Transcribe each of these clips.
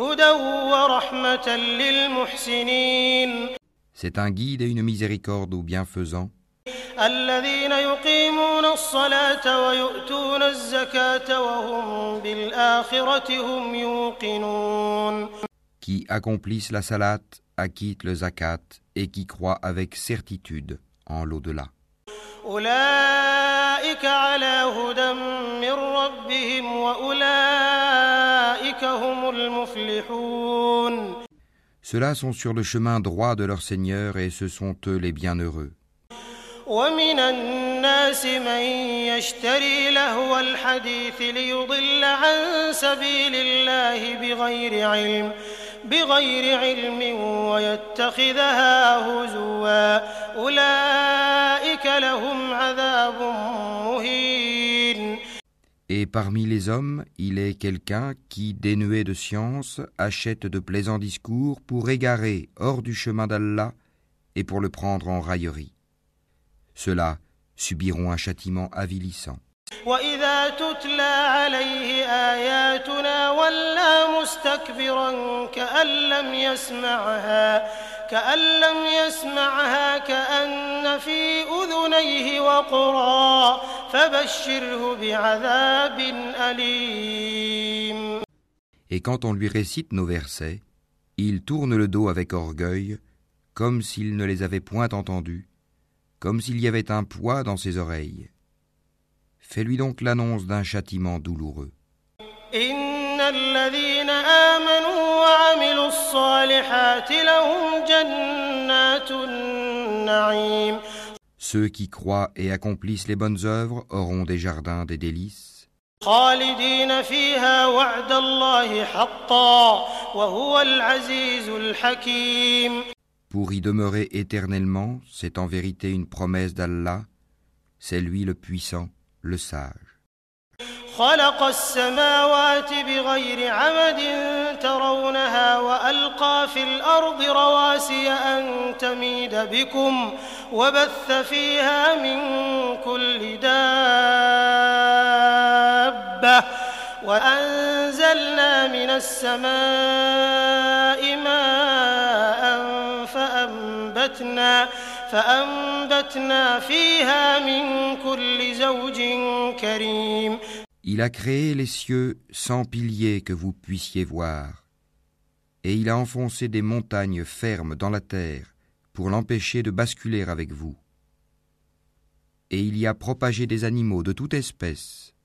هدى ورحمة للمحسنين C'est un guide et une miséricorde aux bienfaisants, الذين يقيمون الصلاة ويؤتون الزكاة وهم بالآخرة هم يوقنون qui accomplissent la salat, acquittent le zakat et qui croient avec certitude en l'au-delà. أولئك على هدى من ربهم وأولئك هم المفلحون Ceux-là sont sur le chemin droit de leur Seigneur et ce sont eux les bienheureux. ومن الناس من يشتري لهو الحديث ليضل عن سبيل الله بغير علم بغير علم ويتخذها هزوا أولئك لهم عذاب مهين Et parmi les hommes, il est quelqu'un qui, dénué de science, achète de plaisants discours pour égarer hors du chemin d'Allah et pour le prendre en raillerie. Ceux-là subiront un châtiment avilissant. وإذا تتلى عليه آياتنا ولى مستكبرا كأن لم يسمعها كأن لم يسمعها كأن في أذنيه وقرا فبشره بعذاب أليم Et quand on lui récite nos versets, il tourne le dos avec orgueil, comme s'il ne les avait point entendus, comme s'il y avait un poids dans ses oreilles. Fais-lui donc l'annonce d'un châtiment douloureux. إن الذين آمنوا وعملوا الصالحات لهم جنات النعيم Ceux qui croient et accomplissent les bonnes œuvres auront des jardins des délices, خالدين فيها وعد الله حقا وهو العزيز الحكيم pour y demeurer éternellement, c'est en vérité une promesse d'Allah, c'est lui le puissant, le sage. خلق السماوات بغير عمد ترونها وألقى في الأرض رواسي أن تميد بكم وبث فيها من كل دابة وأنزلنا من السماء ماء فأنبتنا فأنبتنا فيها من كل زوج كريم Il a créé les cieux sans piliers que vous puissiez voir, et il a enfoncé des montagnes fermes dans la terre pour l'empêcher de basculer avec vous. Et il y a propagé des animaux de toute espèce.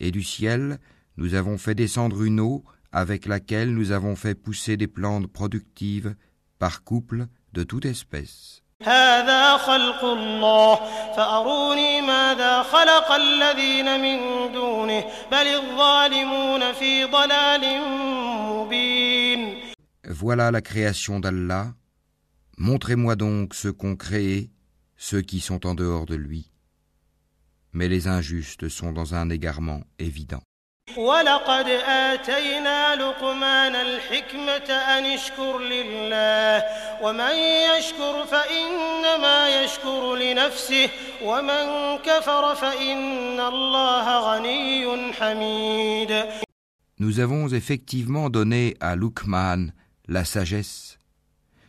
Et du ciel, nous avons fait descendre une eau avec laquelle nous avons fait pousser des plantes productives par couple de toute espèce. هذا خلق الله فأروني ماذا خلق الذين من دونه بل الظالمون في ضلال مبين Voilà la création d'Allah. Montrez-moi donc ce qu'ont créé ceux qui sont en dehors de lui. Mais les injustes sont dans un égarement évident. ولقد آتينا لقمان الحكمة أن اشكر لله ومن يشكر فإنما يشكر لنفسه ومن كفر فإن الله غني حميد Nous avons effectivement donné à Luqman la sagesse.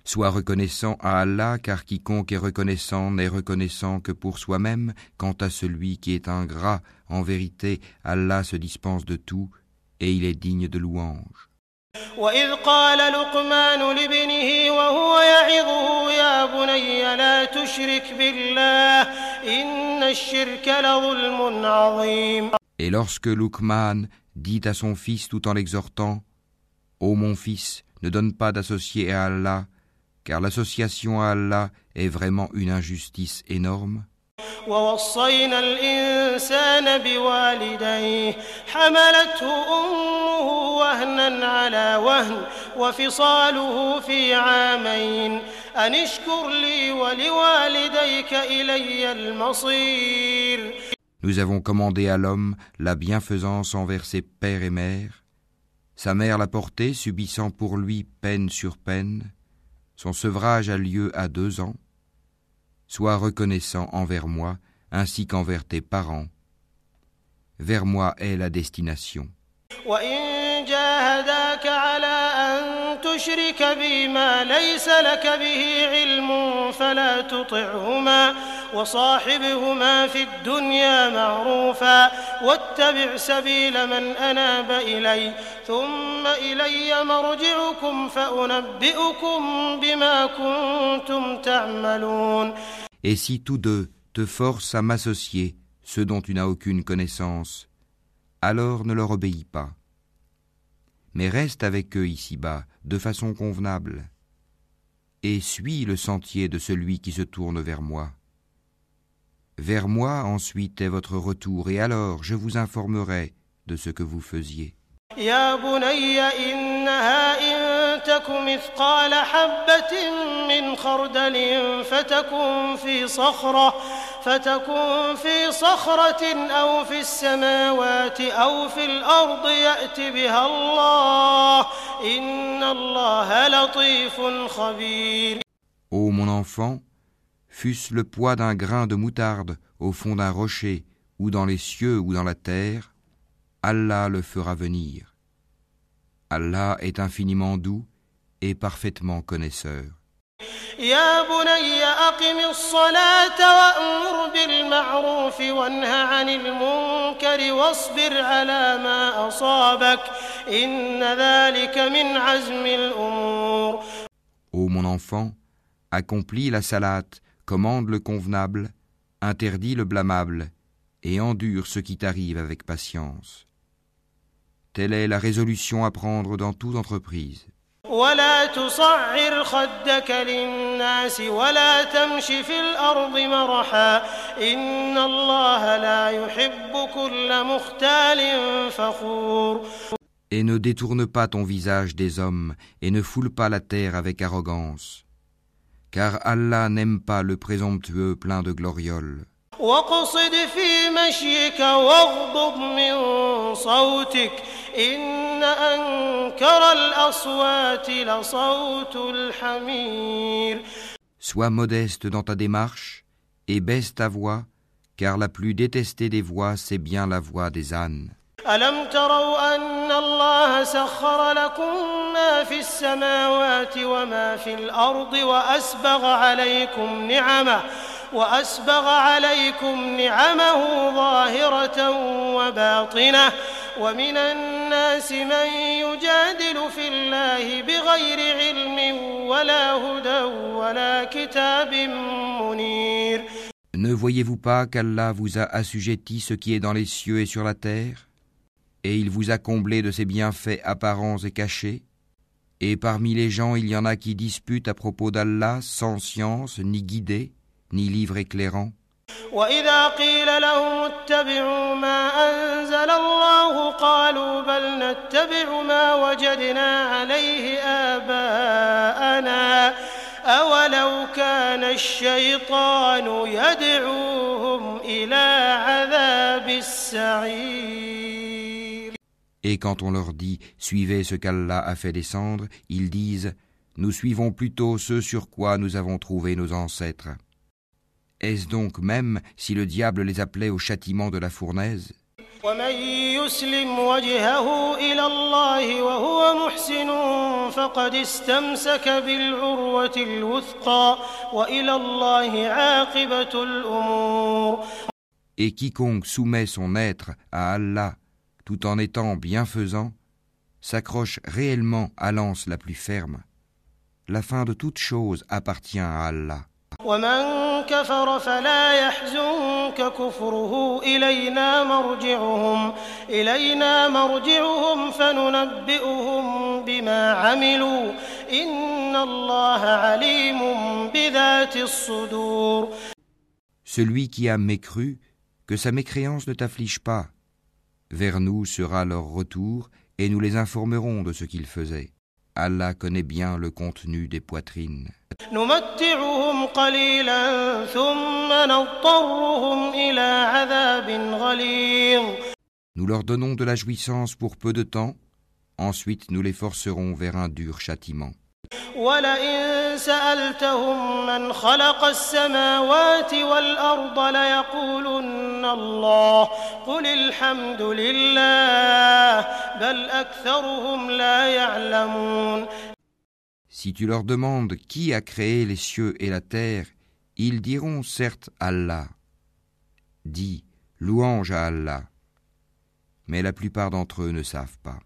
Sois reconnaissant à Allah, car quiconque est reconnaissant n'est reconnaissant que pour soi-même. Quant à celui qui est ingrat, en vérité, Allah se dispense de tout, et il est digne de louange. وإذ قال لقمان لابنه وهو يعظه يا بني لا تشرك بالله إن الشرك لظلم عظيم Et lorsque Luqman dit à son fils tout en l'exhortant Ô mon fils, ne donne pas d'associé à Allah, car l'association à Allah est vraiment une injustice énorme. ووصينا الإنسان بوالديه حملته أمه وهنا على وهن وفصاله في عامين أن اشكر لي ولوالديك إلي المصير Nous avons commandé à l'homme la bienfaisance envers ses pères et mères. Sa mère l'a porté, subissant pour lui peine sur peine. Son sevrage a lieu à deux ans. Sois reconnaissant envers moi, ainsi qu'envers tes parents. Vers moi est la destination. وصاحبهما في الدنيا معروفا واتبع سبيل من أناب إلي ثم إلي مرجعكم فأنبئكم بما كنتم تعملون Et si tous deux te forcent à m'associer, ceux dont tu n'as aucune connaissance, alors ne leur obéis pas. Mais reste avec eux ici-bas, de façon convenable, et suis le sentier de celui qui se tourne vers moi. Vers moi ensuite est votre retour, et alors je vous informerai de ce que vous faisiez. Ô mon enfant, fût-ce le poids d'un grain de moutarde au fond d'un rocher, ou dans les cieux ou dans la terre, Allah le fera venir. Allah est infiniment doux et parfaitement connaisseur. Ô mon enfant, accomplis la salate commande le convenable, interdit le blâmable, et endure ce qui t'arrive avec patience. Telle est la résolution à prendre dans toute entreprise. Et ne détourne pas ton visage des hommes, et ne foule pas la terre avec arrogance car Allah n'aime pas le présomptueux plein de glorioles. Sois modeste dans ta démarche et baisse ta voix, car la plus détestée des voix, c'est bien la voix des ânes. ألم تروا أن الله سخر لكم ما في السماوات وما في الأرض وأسبغ عليكم نعمه وأسبغ عليكم نعمه ظاهرة وباطنة ومن الناس من يجادل في الله بغير علم ولا هدى ولا كتاب منير. Ne voyez-vous pas qu'Allah vous a assujetti ce qui est dans les cieux et sur la terre? Et il vous a comblé de ses bienfaits apparents et cachés, et parmi les gens il y en a qui disputent à propos d'Allah sans science, ni guidée, ni livre éclairant. Et quand on leur dit Suivez ce qu'Allah a fait descendre, ils disent Nous suivons plutôt ce sur quoi nous avons trouvé nos ancêtres. Est-ce donc même si le diable les appelait au châtiment de la fournaise? Et quiconque soumet son être à Allah tout en étant bienfaisant, s'accroche réellement à l'anse la plus ferme. La fin de toute chose appartient à Allah. celui qui a mécru, que sa mécréance ne t'afflige pas. Vers nous sera leur retour, et nous les informerons de ce qu'ils faisaient. Allah connaît bien le contenu des poitrines. Nous leur donnons de la jouissance pour peu de temps, ensuite nous les forcerons vers un dur châtiment. ولئن سألتهم من خلق السماوات والأرض ليقولن الله قل الحمد لله بل أكثرهم لا يعلمون Si tu leur demandes qui a créé les cieux et la terre, ils diront certes Allah. Dis, louange à Allah. Mais la plupart d'entre eux ne savent pas.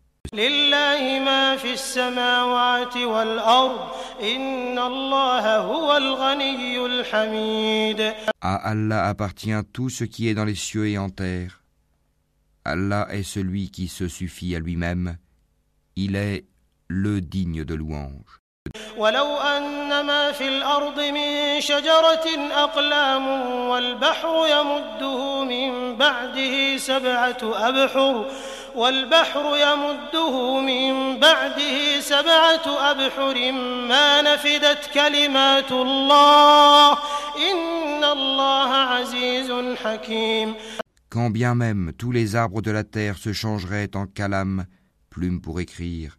لله ما في السماوات والأرض إن الله هو الغني الحميد À Allah appartient tout ce qui est dans les cieux et en terre. Allah est celui qui se suffit à lui-même. Il est le digne de louange. ولو أن ما في الأرض من شجرة أقلام والبحر يمده من بعده سبعة أبحر والبحر يمده من بعده سبعة أبحر ما نفدت كلمات الله. إن الله عزيز حكيم. Quand bien même tous les arbres de la terre se changeraient en calame, plume pour écrire,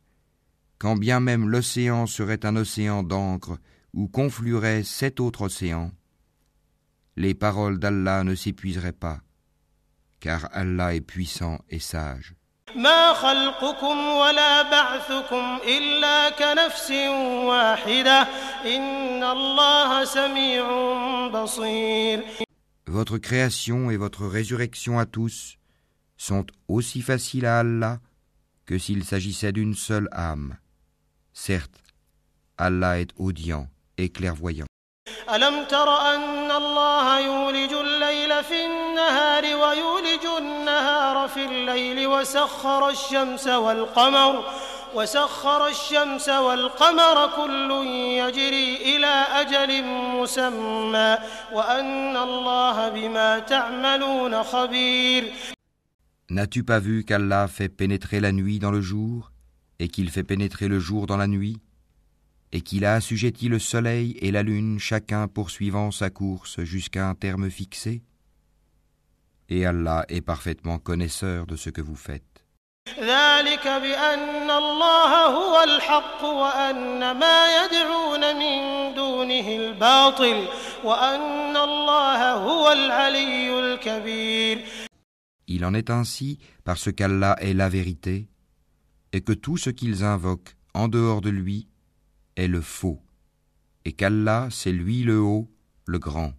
quand bien même l'océan serait un océan d'encre où conflueraient sept autres océans, les paroles d'Allah ne s'épuiseraient pas, car Allah est puissant et sage. Votre création et votre résurrection à tous sont aussi faciles à Allah que s'il s'agissait d'une seule âme. Certes, Allah est audient et clairvoyant. ألم تر أن الله يولج الليل في النهار ويولج النهار في الليل وسخر الشمس والقمر وسخر الشمس والقمر كل يجري إلى أجل مسمى وأن الله بما تعملون خبير N'as-tu pas vu qu'Allah fait pénétrer la nuit dans le jour et qu'il fait pénétrer le jour dans la nuit, et qu'il a assujetti le soleil et la lune, chacun poursuivant sa course jusqu'à un terme fixé Et Allah est parfaitement connaisseur de ce que vous faites. Il en est ainsi parce qu'Allah est la vérité et que tout ce qu'ils invoquent en dehors de lui est le faux et qu'Allah c'est lui le haut, le grand.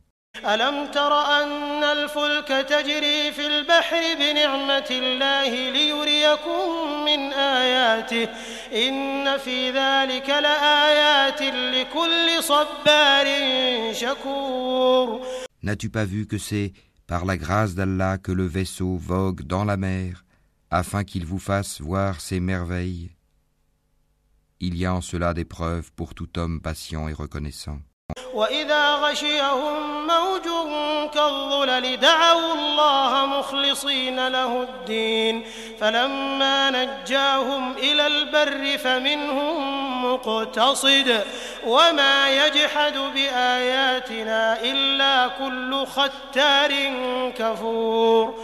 ألم تر أن الفلك تجري في البحر بنعمة الله ليريكم من آياته إن في ذلك لآيات لكل صبار شكور N'as-tu pas vu que c'est par la grâce d'Allah que le vaisseau vogue dans la mer afin qu'il vous fasse voir ses merveilles Il y a en cela des preuves pour tout homme patient et reconnaissant. وإذا غشيهم موج كالظلل دعوا الله مخلصين له الدين فلما نجاهم إلى البر فمنهم مقتصد وما يجحد بآياتنا إلا كل ختار كفور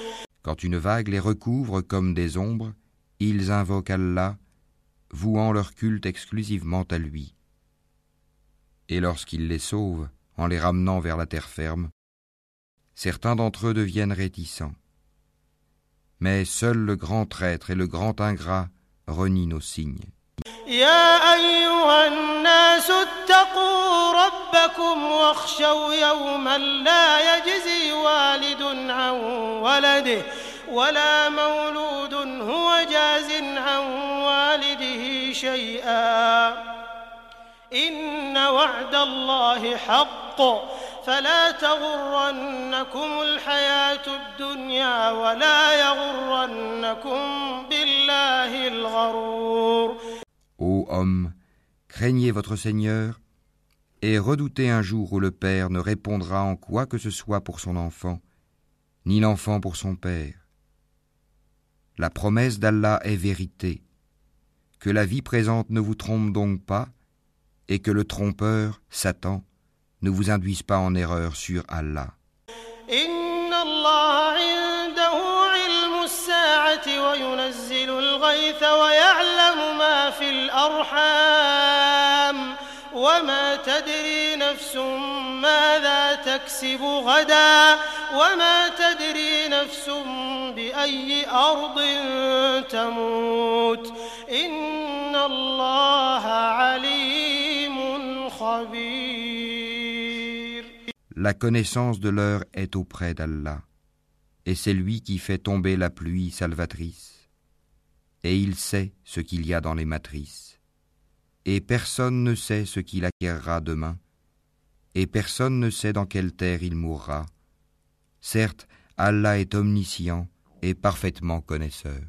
Quand une vague les recouvre comme des ombres, ils invoquent Allah, vouant leur culte exclusivement à lui. Et lorsqu'il les sauve, en les ramenant vers la terre ferme, certains d'entre eux deviennent réticents. Mais seul le grand traître et le grand ingrat renient nos signes. اتقوا ربكم واخشوا يوما لا يجزي والد عن ولده ولا مولود هو جاز عن والده شيئا. إن وعد الله حق. فلا تغرنكم الحياة الدنيا ولا يغرنكم بالله الغرور. Ô homme, craignez votre Seigneur Et redoutez un jour où le père ne répondra en quoi que ce soit pour son enfant, ni l'enfant pour son père. La promesse d'Allah est vérité. Que la vie présente ne vous trompe donc pas, et que le trompeur, Satan, ne vous induise pas en erreur sur Allah. La connaissance de l'heure est auprès d'Allah, et c'est lui qui fait tomber la pluie salvatrice, et il sait ce qu'il y a dans les matrices, et personne ne sait ce qu'il acquérera demain, et personne ne sait dans quelle terre il mourra. Certes, Allah est omniscient et parfaitement connaisseur.